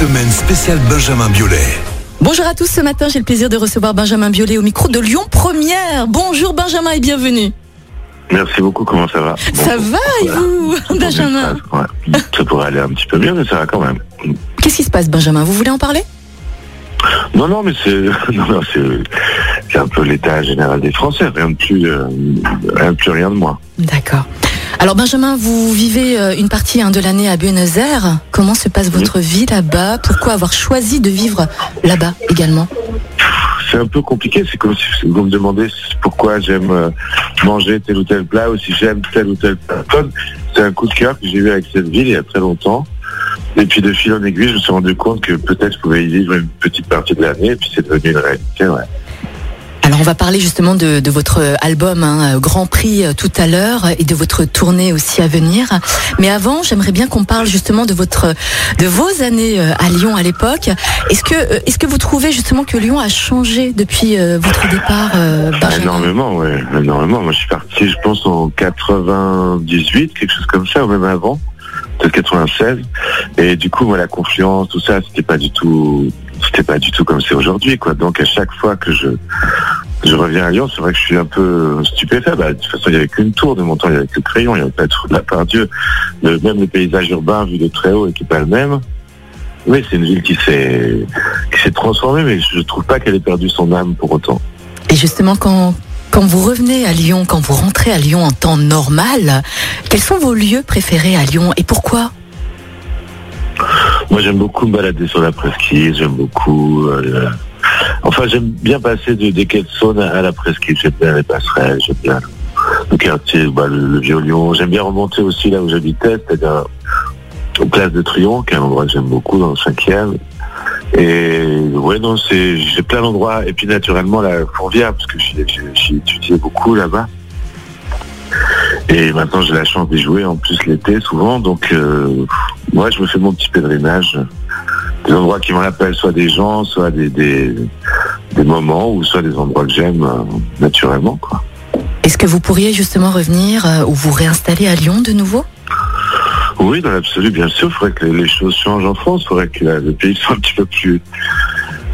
Semaine spéciale Benjamin Biolay. Bonjour à tous, ce matin j'ai le plaisir de recevoir Benjamin Biolay au micro de Lyon Première. Bonjour Benjamin et bienvenue. Merci beaucoup, comment ça va Ça va et vous, Benjamin Ouais, Ça pourrait aller un petit peu mieux, mais ça va quand même. Qu'est-ce qui se passe Benjamin? Vous voulez en parler? Non, non, mais c'est non, non, c'est c'est un peu l'état général des Français, rien de plus, euh, rien de plus, rien de moins. D'accord. Alors Benjamin, vous vivez euh, une partie hein, de l'année à Buenos Aires. Comment se passe votre vie là-bas? Pourquoi avoir choisi de vivre là-bas également? C'est un peu compliqué, c'est comme si vous me demandez pourquoi j'aime euh, manger tel ou tel plat ou si j'aime tel ou tel personne. C'est un coup de cœur que j'ai eu avec cette ville il y a très longtemps. Et puis de fil en aiguille, je me suis rendu compte que peut-être je pouvais y vivre une petite partie de l'année, et puis c'est devenu une réalité. Ouais. Alors on va parler justement de, votre album hein, Grand Prix euh, tout à l'heure et de votre tournée aussi à venir. Mais avant, j'aimerais bien qu'on parle justement de votre de vos années euh, à Lyon à l'époque. Est-ce que euh, est-ce que vous trouvez justement que Lyon a changé depuis euh, votre départ euh, Énormément, ouais, énormément. Moi, je suis parti, je pense, en 98, quelque chose comme ça, ou même avant, peut-être 96. Et du coup, la confiance, tout ça, c'était pas du tout, c'était pas du tout comme c'est aujourd'hui, quoi. Donc, à chaque fois que je, je reviens à Lyon, c'est vrai que je suis un peu stupéfait. Bah, de toute façon, il n'y avait qu'une tour de mon temps, il n'y avait que le crayon, il n'y avait pas de la part Dieu. Même le paysage urbain vu de très haut et qui n'est pas le même. Oui, c'est une ville qui s'est, transformée, mais je trouve pas qu'elle ait perdu son âme pour autant. Et justement, quand, quand vous revenez à Lyon, quand vous rentrez à Lyon en temps normal, quels sont vos lieux préférés à Lyon et pourquoi? Moi, j'aime beaucoup me balader sur la presqu'île, j'aime beaucoup. euh, enfin, j'aime bien passer de, des quais de Saône à la presqu'île. J'aime bien les passerelles, j'aime bien le, quartier, bah, le, le Vieux-Lyon. J'aime bien remonter aussi là où j'habitais, c'est-à-dire au Place de Triomphe, qui est un endroit que j'aime beaucoup dans le cinquième. Et ouais, non, c'est j'ai plein d'endroits. Et puis naturellement la Fourvière, parce que j'ai étudié beaucoup là-bas. Et maintenant j'ai la chance d'y jouer en plus l'été souvent. Donc euh, moi je me fais mon petit pèlerinage. Des endroits qui m'en appellent, soit des gens, soit des, des, des moments, ou soit des endroits que j'aime euh, naturellement. Quoi. Est-ce que vous pourriez justement revenir euh, ou vous réinstaller à Lyon de nouveau? Oui, dans l'absolu, bien sûr, il faudrait que les choses changent en France, il faudrait que le pays soit un petit peu plus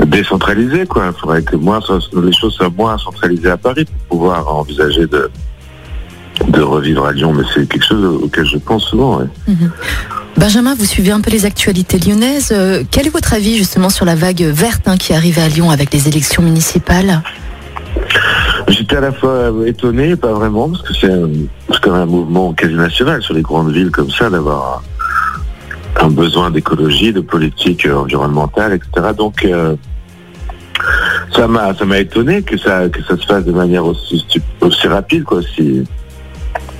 décentralisé, quoi. Il faudrait que moins, les choses soient moins centralisées à Paris pour pouvoir envisager de, de revivre à Lyon, mais c'est quelque chose auquel je pense souvent. ouais. Benjamin, vous suivez un peu les actualités lyonnaises. Euh, quel est votre avis justement sur la vague verte hein, qui arrive à Lyon avec les élections municipales? J'étais à la fois étonné, pas vraiment, parce que c'est quand même un mouvement quasi national sur les grandes villes comme ça, d'avoir un, besoin d'écologie, de politique environnementale, etc. Donc, euh, ça m'a étonné que ça que ça se fasse de manière aussi, aussi rapide, quoi.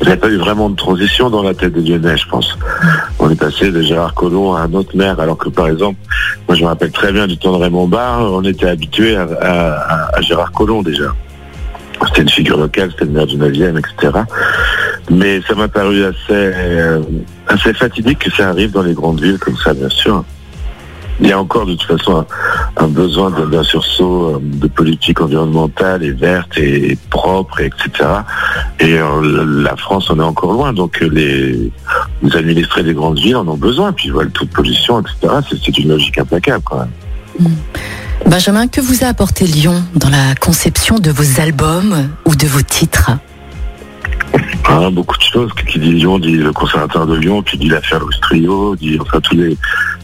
Il n'y a pas eu vraiment de transition dans la tête des Lyonnais, je pense. On est passé de Gérard Collomb à un autre maire, alors que par exemple, moi je me rappelle très bien du temps de Raymond Barre, on était habitué à, Gérard Collomb déjà. C'était une figure locale, c'était le maire du 9e, etc. Mais ça m'a paru euh, assez fatidique que ça arrive dans les grandes villes comme ça, bien sûr. Il y a encore de toute façon un, besoin d'un sursaut euh, de politique environnementale et verte et, propre, et etc. Et euh, la France en est encore loin, donc euh, les, les administrés des grandes villes en ont besoin, puis taux de pollution, etc. C'est une logique implacable quand même. Benjamin, que vous a apporté Lyon dans la conception de vos albums ou de vos titres? Hein, beaucoup de choses. Qui dit Lyon dit le conservateur de Lyon, qui dit l'affaire Louis Trio, dit enfin tous les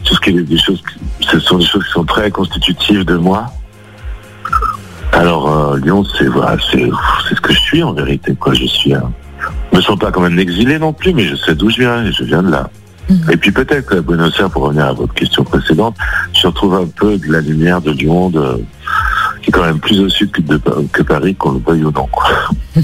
tout ce qui est des choses. qui- Ce sont des choses qui sont très constitutives de moi. Alors euh, Lyon, c'est voilà, c'est ce que je suis en vérité. Quoi, je suis. je me sens pas comme un exilé non plus, mais je sais d'où je viens et je viens de là. Mhm. Et puis peut-être que Buenos Aires, pour revenir à votre question précédente, je retrouve un peu de la lumière de Lyon, de, qui est quand même plus au sud que, de, que Paris, qu'on le veuille ou non.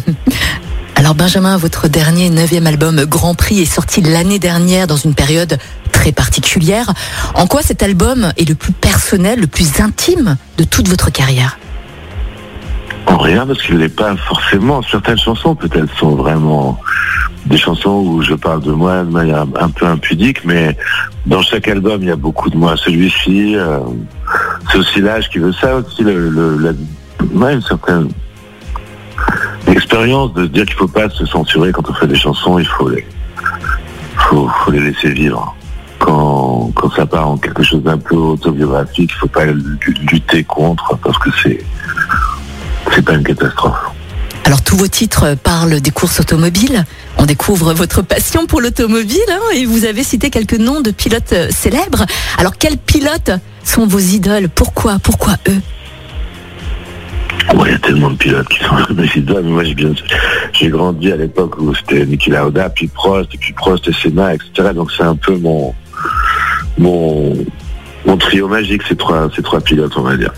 Alors Benjamin, votre dernier neuvième album Grand Prix est sorti l'année dernière dans une période très particulière. En quoi cet album est le plus personnel, le plus intime de toute votre carrière? En rien, parce qu'il n'est pas forcément. Certaines chansons, peut-être, sont vraiment des chansons où je parle de moi de manière un peu impudique, mais dans chaque album, il y a beaucoup de moi. Celui-ci, euh, c'est aussi l'âge qui veut ça, aussi le, le- la, ouais, une certaine expérience de se dire qu'il faut pas se censurer quand on fait des chansons, il faut les, laisser vivre. Quand quand, ça part en quelque chose d'un peu autobiographique, il faut pas lutter contre parce que c'est c'est pas une catastrophe. Alors tous vos titres parlent des courses automobiles. On découvre votre passion pour l'automobile hein, et vous avez cité quelques noms de pilotes célèbres. Alors quels pilotes sont vos idoles? Pourquoi? Pourquoi eux? Il y a tellement de pilotes qui sont mes idoles. Moi, j'ai bien, j'ai grandi à l'époque où c'était Niki Lauda, puis Prost, puis Prost et Senna, etc. Donc c'est un peu mon, mon, mon trio magique, ces trois, ces trois pilotes, on va dire.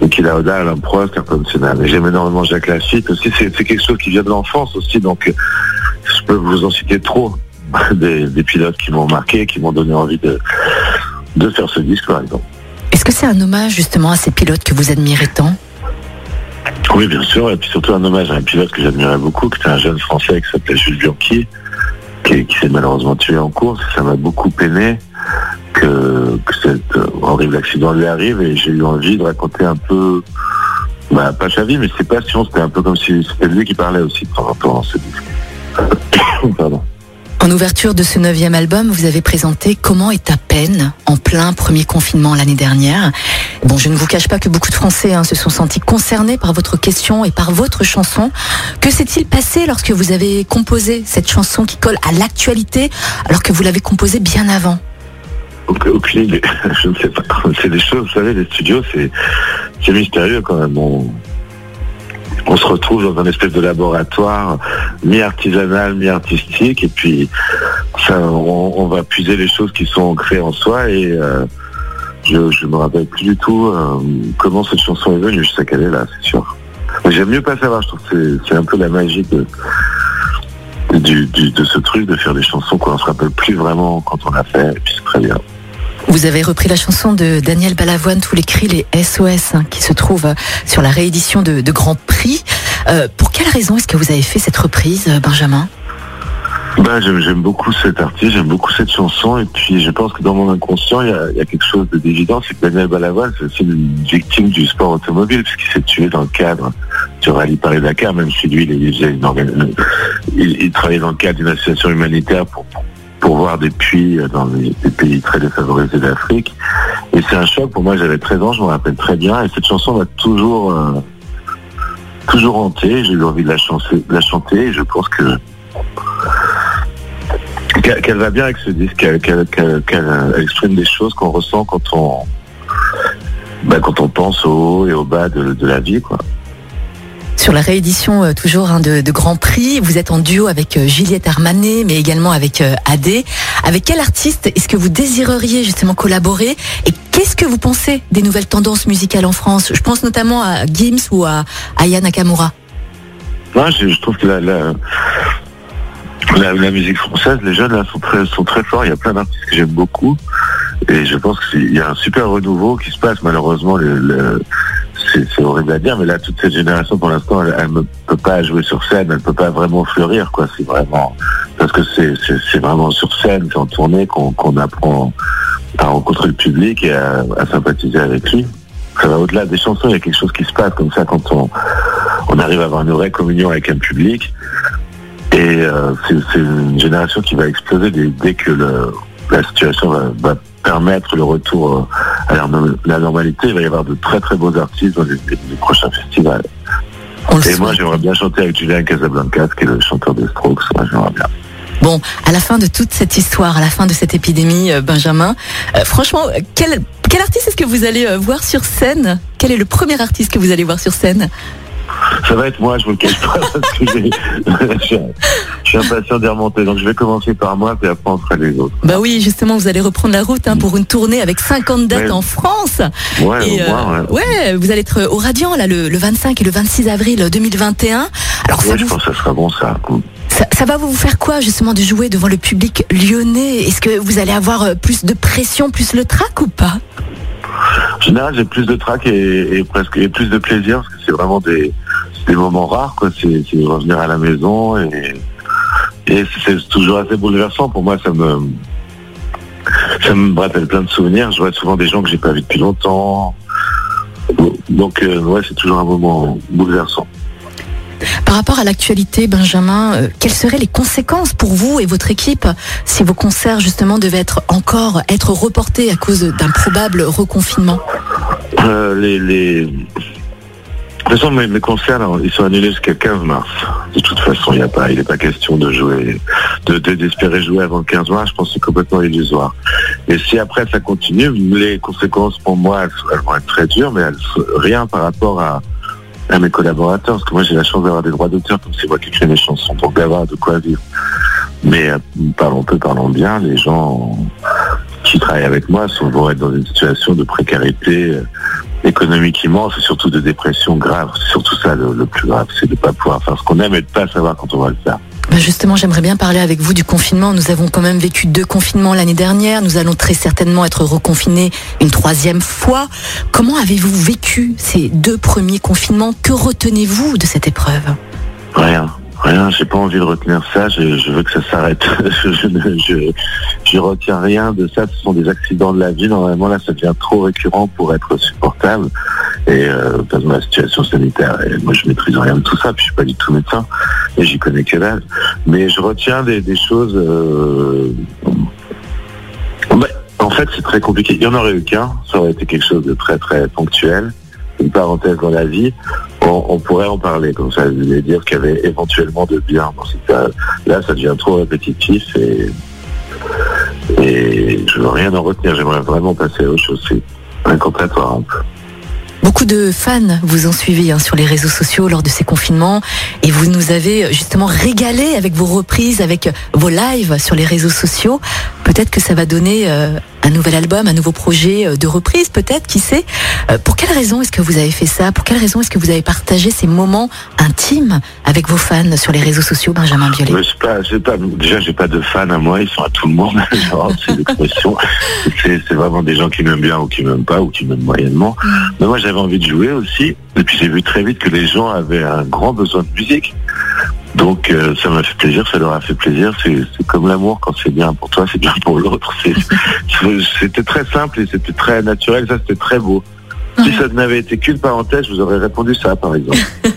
Niki Lauda, Alain Prost, Ayrton Senna. Mais j'aime énormément Jacques Lafitte aussi. C'est, quelque chose qui vient de l'enfance aussi. Donc, je peux vous en citer trop. Des, des pilotes qui m'ont marqué, qui m'ont donné envie de, de faire ce disque, par exemple. Est-ce que c'est un hommage justement à ces pilotes que vous admirez tant? Oui, bien sûr, et puis surtout un hommage à un pilote que j'admirais beaucoup, qui était un jeune Français qui s'appelait Jules Bianchi, qui, s'est malheureusement tué en course. Ça m'a beaucoup peiné que, cet euh, horrible accident lui arrive, et j'ai eu envie de raconter un peu, bah, pas sa vie, mais ses passions. C'était un peu comme si c'était lui qui parlait aussi de temps en temps ce. Pardon. En ouverture de ce neuvième album, vous avez présenté Comment est ta peine en plein premier confinement l'année dernière. Bon, je ne vous cache pas que beaucoup de Français hein, se sont sentis concernés par votre question et par votre chanson. Que s'est-il passé lorsque vous avez composé cette chanson qui colle à l'actualité alors que vous l'avez composée bien avant? Aucune idée. Je ne sais pas. C'est des choses, vous savez, les studios, c'est mystérieux quand même se retrouve dans un espèce de laboratoire mi-artisanal, mi-artistique, et puis on, va puiser les choses qui sont ancrées en soi, et euh, je ne me rappelle plus du tout euh, comment cette chanson est venue, je sais qu'elle est là, c'est sûr. Mais j'aime mieux pas savoir, je trouve que c'est un peu la magie de, de ce truc de faire des chansons qu'on ne se rappelle plus vraiment quand on l'a fait, et puis c'est très bien. Vous avez repris la chanson de Daniel Balavoine, Tous les cris, les SOS, hein, qui se trouve sur la réédition de, Grand Prix. Euh, pour quelle raison est-ce que vous avez fait cette reprise, Benjamin ben, j'aime beaucoup cet artiste, j'aime beaucoup cette chanson, et puis je pense que dans mon inconscient, il y a, quelque chose d'évident, c'est que Daniel Balavoine, c'est une victime du sport automobile, puisqu'il s'est tué dans le cadre du rallye Paris-Dakar, même si lui, il, il, travaillait dans le cadre d'une association humanitaire pour voir des puits dans des pays très défavorisés d'Afrique. Et c'est un choc pour moi, j'avais 13 ans, je me rappelle très bien, et cette chanson m'a toujours euh, toujours hanté, j'ai eu envie de la, chanter, la chanter, et je pense que qu'elle va bien avec ce disque, qu'elle exprime des choses qu'on ressent quand on bah, quand on pense au haut et au bas de, de la vie, quoi sur la réédition euh, toujours hein, de, Grand Prix. Vous êtes en duo avec euh, Juliette Armanet, mais également avec euh, Adé. Avec quel artiste est-ce que vous désireriez justement collaborer? Et qu'est-ce que vous pensez des nouvelles tendances musicales en France? Je pense notamment à Gims ou à Aya Nakamura. Moi, je, trouve que la, musique française, les jeunes là, sont très, sont très forts. Il y a plein d'artistes que j'aime beaucoup. Et je pense qu'il y a un super renouveau qui se passe. Malheureusement, le c'est horrible à dire, mais là, toute cette génération, pour l'instant, elle, ne peut pas jouer sur scène, elle ne peut pas vraiment fleurir, quoi. C'est vraiment parce que c'est vraiment sur scène, c'est en tournée qu'on apprend à rencontrer le public et à, sympathiser avec lui. Ça va au-delà des chansons, il y a quelque chose qui se passe comme ça quand on, arrive à avoir une vraie communion avec un public. Et euh, c'est une génération qui va exploser dès, que la situation va permettre le retour euh, à la normalité, il va y avoir de très très beaux artistes dans les, prochains festivals. et moi, j'aimerais bien chanter avec Julien Casablanca, qui est le chanteur des Strokes. Moi, j'aimerais bien. Bon, à la fin de toute cette histoire, à la fin de cette épidémie, euh, Benjamin, euh, franchement, quel, quel artiste est-ce que vous allez voir sur scène? Quel est le premier artiste que vous allez voir sur scène? Ça va être moi, je vous le cache pas, parce que je, suis impatient d'y remonter. Donc je vais commencer par moi, puis après on fera les autres. Bah oui, justement, vous allez reprendre la route hein, pour une tournée avec 50 dates en France. Ouais, et, euh, ouais. vous allez être au Radiant là, le, 25 et le 26 avril 2021. Alors, je pense que ça sera bon ça. Ça, ça, va vous faire quoi justement de jouer devant le public lyonnais? Est-ce que vous allez avoir euh, plus de pression, plus le trac ou pas? En général, j'ai plus de trac et, presque et plus de plaisir parce que c'est vraiment des, des moments rares, quoi. C'est revenir à la maison et, et c'est toujours assez bouleversant. Pour moi, ça me, ça me rappelle plein de souvenirs. Je vois souvent des gens que j'ai pas vus depuis longtemps. Donc, euh, ouais, c'est toujours un moment bouleversant. Par rapport à l'actualité, Benjamin, euh, quelles seraient les conséquences pour vous et votre équipe si vos concerts justement devaient être encore être reportés à cause d'un probable reconfinement? Euh, les, les... De toute façon, mes, concerts, ils sont annulés jusqu'à 15 mars. De toute façon, il a pas, il n'est pas question de jouer, de de- d'espérer jouer avant le 15 mars. Je pense que c'est complètement illusoire. Et si après ça continue, les conséquences pour moi, elles, vont être très dures, mais rien par rapport à, à mes collaborateurs, parce que moi j'ai la chance d'avoir des droits d'auteur, comme c'est moi qui écris mes chansons, donc d'avoir de quoi vivre. Mais euh, parlons peu, parlons bien, les gens qui travaillent avec moi sont, vont être dans une situation de précarité euh, économique immense et surtout de dépression grave. C'est surtout ça le, le plus grave, c'est de ne pas pouvoir faire ce qu'on aime et de ne pas savoir quand on va le faire. Ben Justement, j'aimerais bien parler avec vous du confinement. Nous avons quand même vécu deux confinements l'année dernière. Nous allons très certainement être reconfinés une troisième fois. Comment avez-vous vécu ces deux premiers confinements? Que retenez-vous de cette épreuve? Rien, rien, j'ai pas envie de retenir ça, je, veux que ça s'arrête. je, je, je, retiens rien de ça, ce sont des accidents de la vie. Normalement, là, ça devient trop récurrent pour être supportable. Et euh, dans ma situation sanitaire, et moi, je maîtrise rien de tout ça, puis je suis pas du tout médecin, et j'y connais que dalle. Mais je retiens des, des choses... euh, en fait, c'est très compliqué. Il y en aurait eu qu'un, ça aurait été quelque chose de très, très ponctuel, une parenthèse dans la vie on, pourrait en parler comme ça, je voulais dire qu'il y avait éventuellement de bien dans cette. Là, ça devient trop répétitif et, et je veux rien en retenir. J'aimerais vraiment passer à autre chose. C'est un peu. Beaucoup de fans vous ont suivi hein, sur les réseaux sociaux lors de ces confinements et vous nous avez euh, justement régalé avec vos reprises, avec vos lives sur les réseaux sociaux. Peut-être que ça va donner euh, un nouvel album, un nouveau projet euh, de reprise, peut-être, qui sait. Euh, pour quelle raison est-ce que vous avez fait ça? Pour quelle raison est-ce que vous avez partagé ces moments intimes avec vos fans sur les réseaux sociaux, Benjamin Biolay pas, pas, déjà, j'ai pas de fans à moi, ils sont à tout le monde. C'est l'expression. C'est, c'est vraiment des gens qui m'aiment bien ou qui m'aiment pas ou qui m'aiment moyennement. Mais moi, j'avais envie de jouer aussi. Et puis, j'ai vu très vite que les gens avaient un grand besoin de musique. Donc, euh, ça m'a fait plaisir, ça leur a fait plaisir. C'est, comme l'amour, quand c'est bien pour toi, c'est bien pour l'autre. C'était très simple et c'était très naturel. Ça, c'était très beau. Si ça n'avait été qu'une parenthèse, je vous aurais répondu ça, par exemple.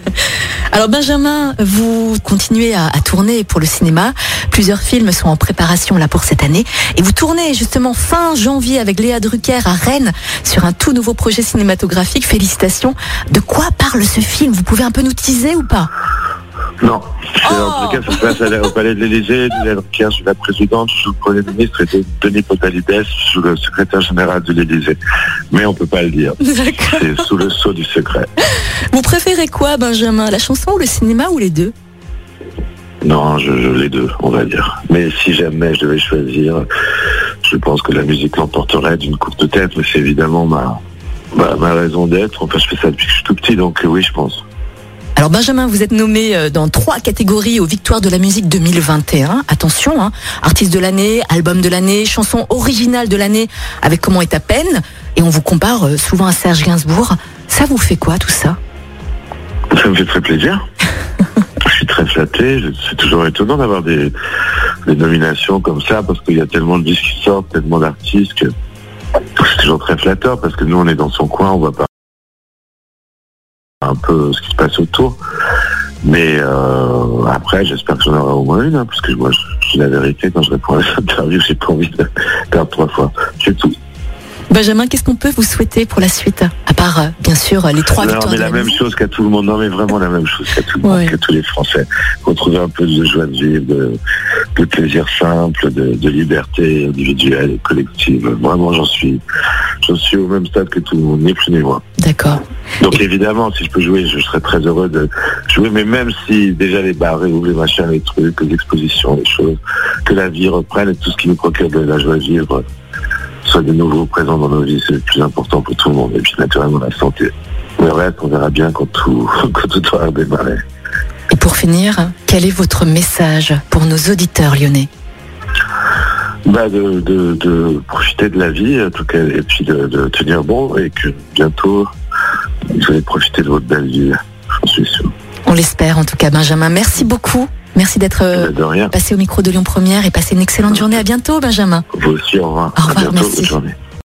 Alors Benjamin, vous continuez à, à tourner pour le cinéma. Plusieurs films sont en préparation là pour cette année. Et vous tournez justement fin janvier avec Léa Drucker à Rennes sur un tout nouveau projet cinématographique. Félicitations. De quoi parle ce film? Vous pouvez un peu nous teaser ou pas? Non. Oh En tout cas, ça se passe la- au palais de l'Élysée. Liliane suis la présidente, je suis le Premier ministre et de- Denis Potalides, je suis le secrétaire général de l'Élysée. Mais on peut pas le dire. C'est sous le sceau du secret. Vous préférez quoi Benjamin La chanson ou le cinéma ou les deux? Non, je, je- les deux, on va dire. Mais si jamais je devais choisir, je pense que la musique l'emporterait d'une courte tête, mais c'est évidemment ma, ma, ma raison d'être. Enfin, je fais ça depuis que je suis tout petit, donc euh, oui, je pense. Alors Benjamin, vous êtes nommé euh, dans trois catégories aux Victoires de la musique 2021. Attention, hein, artiste de l'année, album de l'année, chanson originale de l'année avec Comment est ta peine. Et on vous compare euh, souvent à Serge Gainsbourg. Ça vous fait quoi tout ça? Ça me fait très plaisir. Je suis très flatté. C'est toujours étonnant d'avoir des, des nominations comme ça parce qu'il y a tellement de disques qui sortent, tellement d'artistes que c'est toujours très flatteur parce que nous on est dans son coin, on voit pas un peu ce qui se passe autour. Mais euh, après, j'espère que j'en aurai au moins une, hein, parce que moi, je, je dis la vérité quand je réponds à cette interview, j'ai pas envie de perdre trois fois. C'est tout. Benjamin, qu'est-ce qu'on peut vous souhaiter pour la suite À part, euh, bien sûr, les trois Non, victoires mais la la même chose qu'à tout le monde. Non, mais vraiment la même chose qu'à tout le monde, Ouais. que tous les Français. Retrouver un peu de joie de vivre, de, de plaisir simple, de, de liberté individuelle et collective. Vraiment, j'en suis, j'en suis au même stade que tout le monde, ni plus ni moins. D'accord. Donc évidemment, si je peux jouer, je serais très heureux de jouer, mais même si déjà les bars réouvrent, les machins, les trucs, les expositions, les choses, que la vie reprenne et tout ce qui nous procure de la joie de vivre soit de nouveau présent dans nos vies, c'est le plus important pour tout le monde. Et puis naturellement la santé. Le reste, on verra bien quand tout, quand tout aura démarré. Et pour finir, quel est votre message pour nos auditeurs lyonnais? Bah de, de, de profiter de la vie, en tout cas, et puis de, de tenir bon, et que bientôt, vous allez profiter de votre belle vie, j'en suis sûr. On l'espère en tout cas, Benjamin. Merci beaucoup. Merci d'être euh, passé au micro de Lyon Première et passez une excellente journée. À bientôt, Benjamin. Vous aussi, au revoir. Au revoir, bientôt, merci.